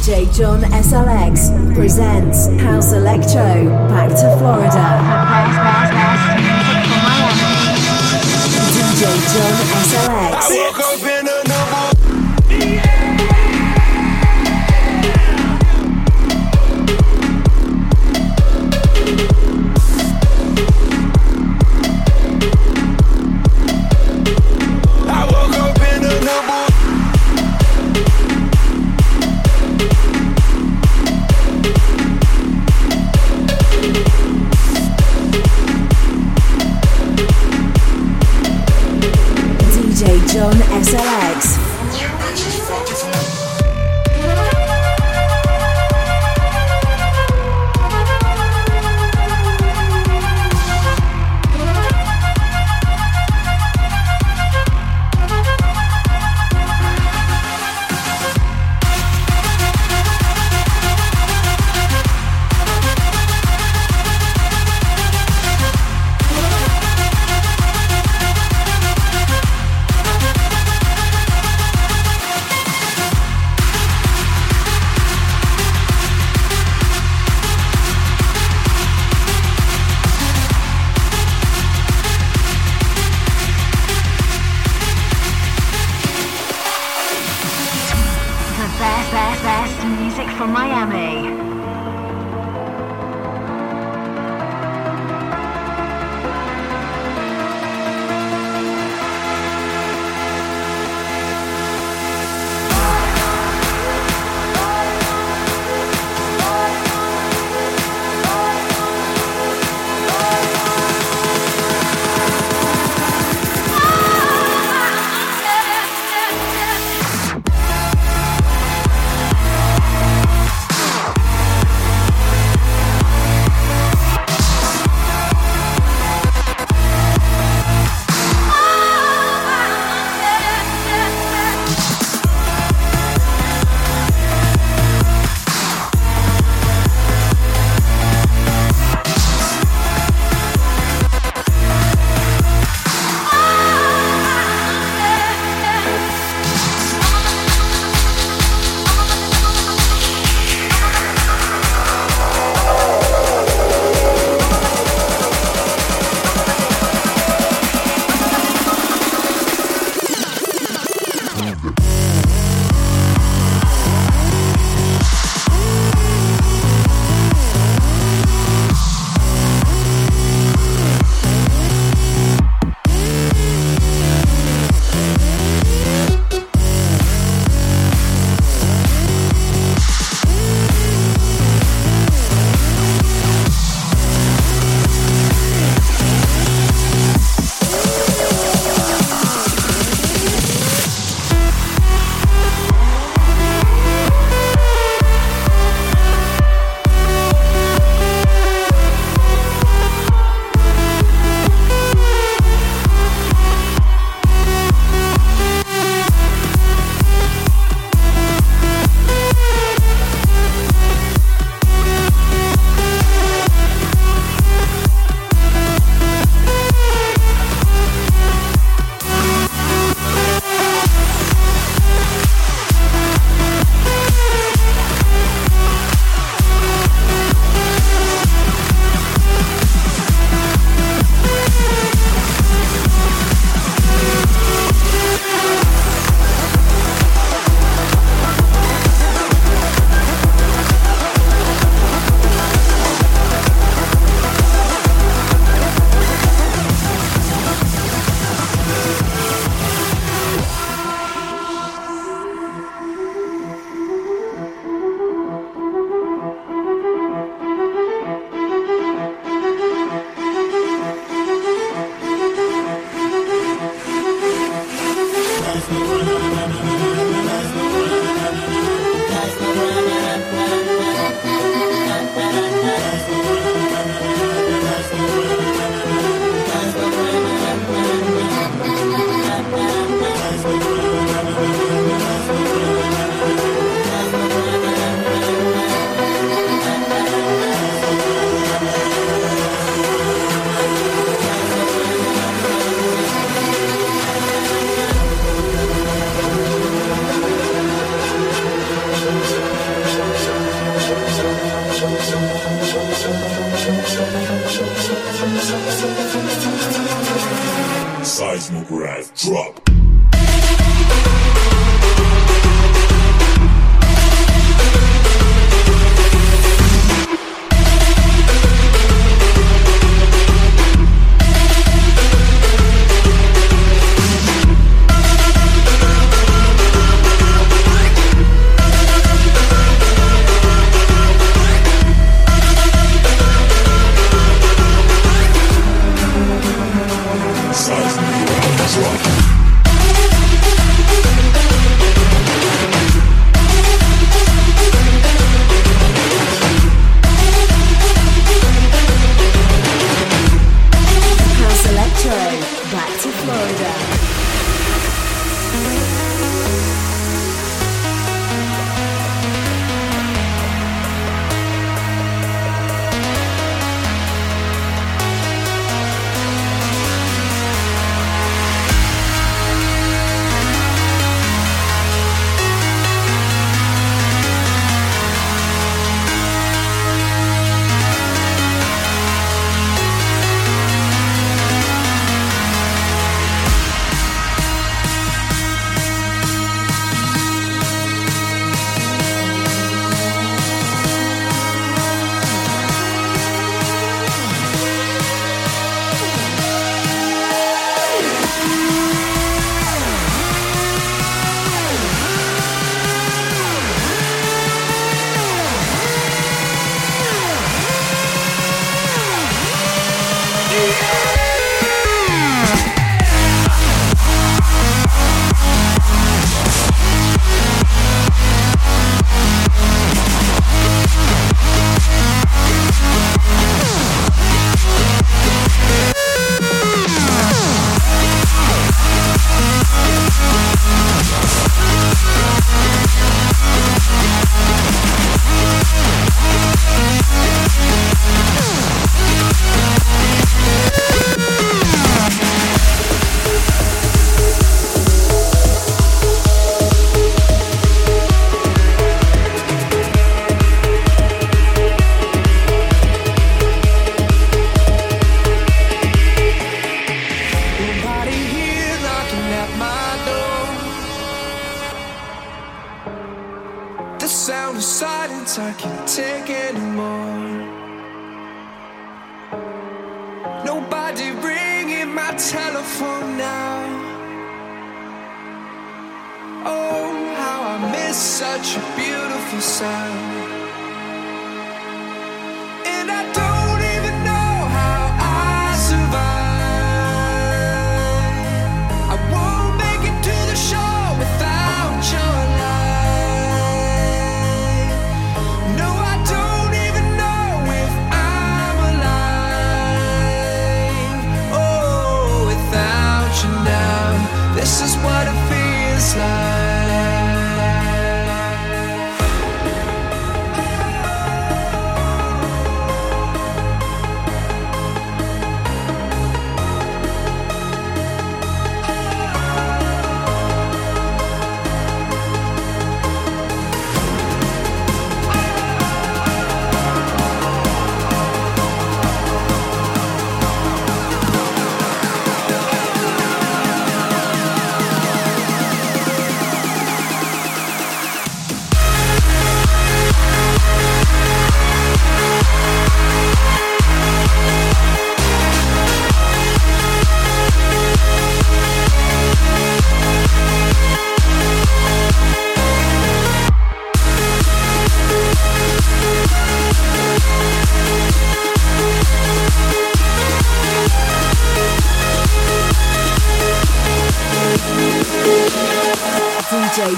DJ John SLX presents House Electro back to Florida. DJ John SLX. Seismograph drop.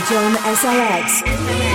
John SLX.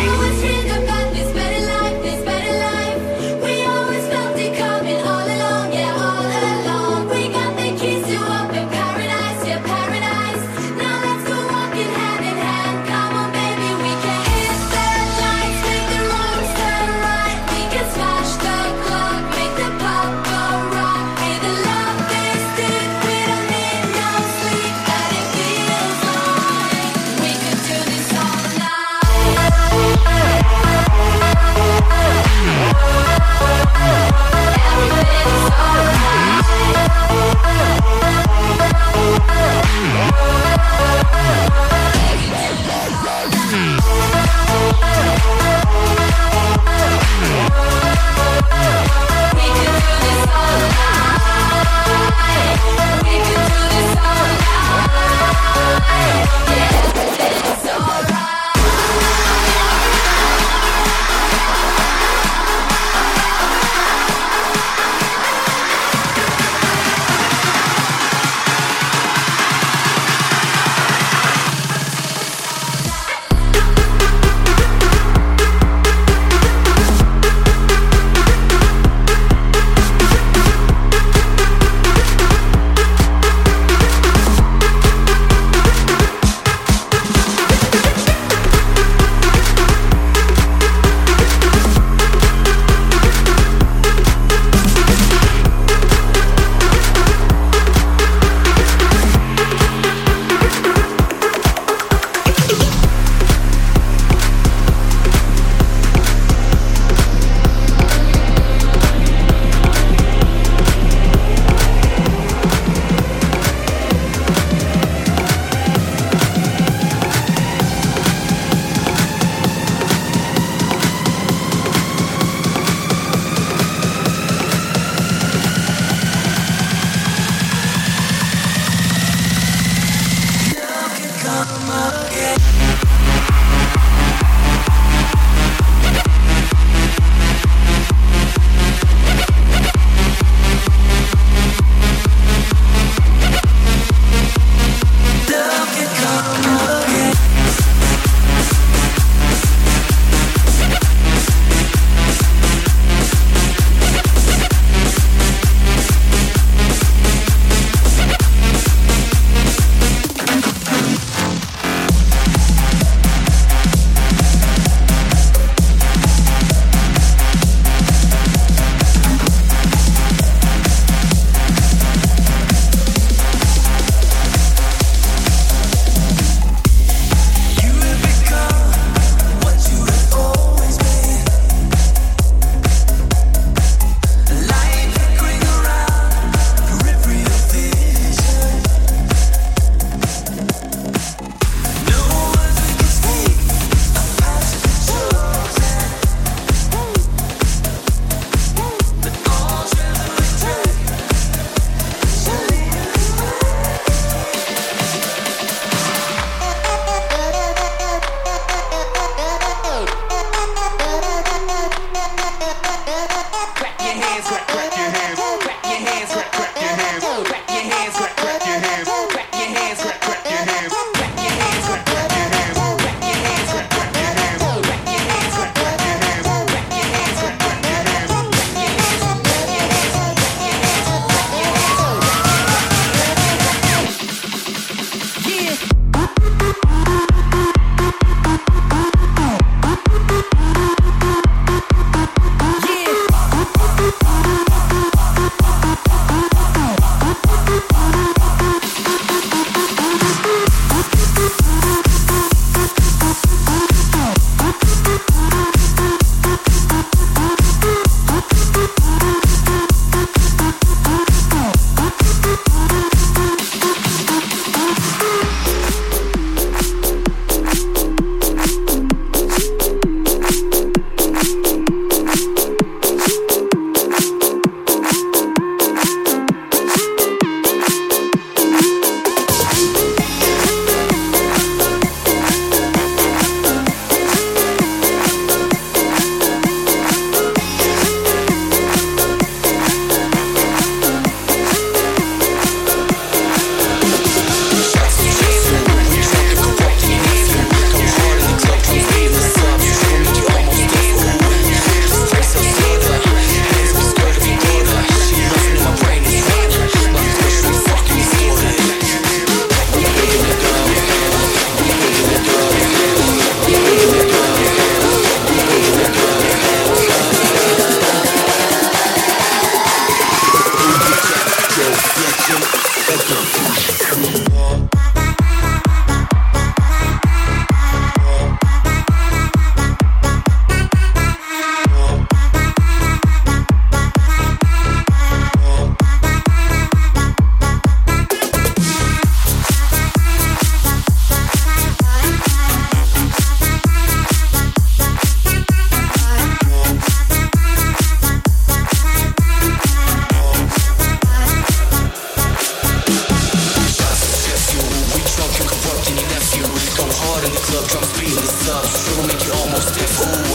club, drums beating the subs, sure make you almost get fooled.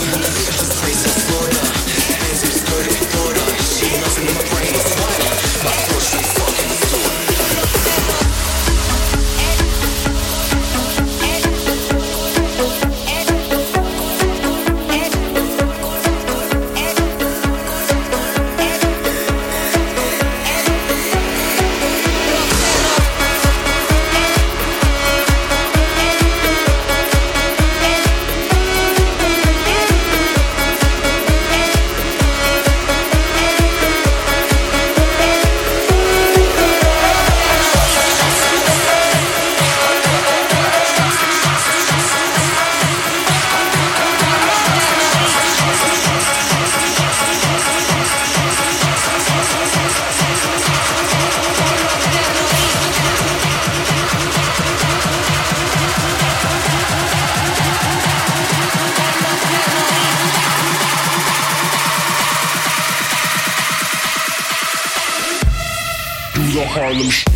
Harlem.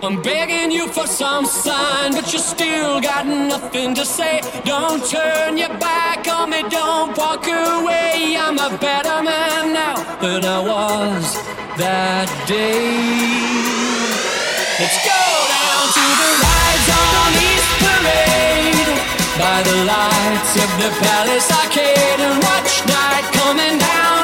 I'm begging you for some sign, but you still got nothing to say. Don't turn your back on me, don't walk away. I'm a better man now than I was that day. Let's go down to the rides on East Parade by the lights of the palace arcade and watch night coming down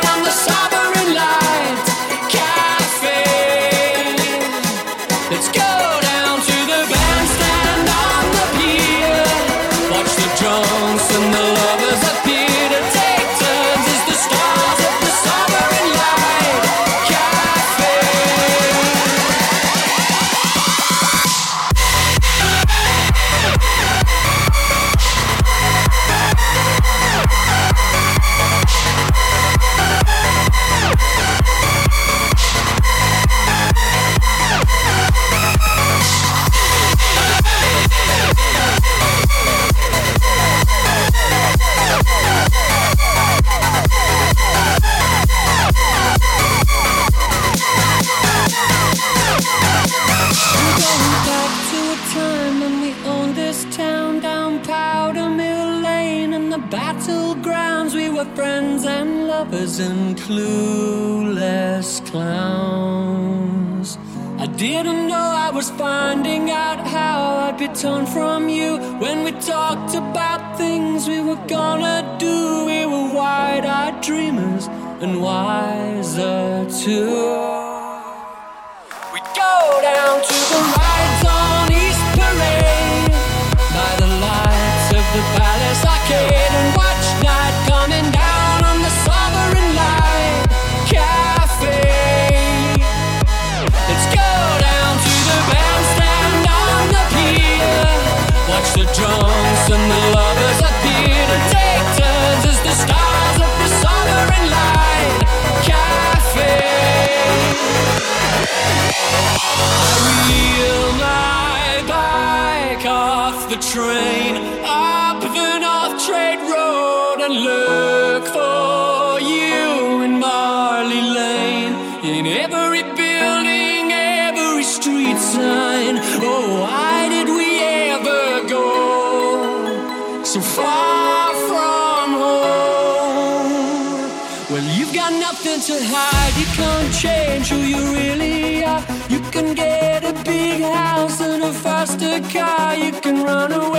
battlegrounds. We were friends and lovers and clueless clowns. I didn't know I was finding out how I'd be torn from you when we talked about things we were gonna do. We were wide-eyed dreamers and wiser too. We go down to the rides on East Parade by the lights of the palace arcade drums and the lovers appear to take turns as the stars of the sovereign light cafe. I wheel my bike off the train up the North Trade Road and look hide. You can't change who you really are. You can get a big house and a faster car. You can run away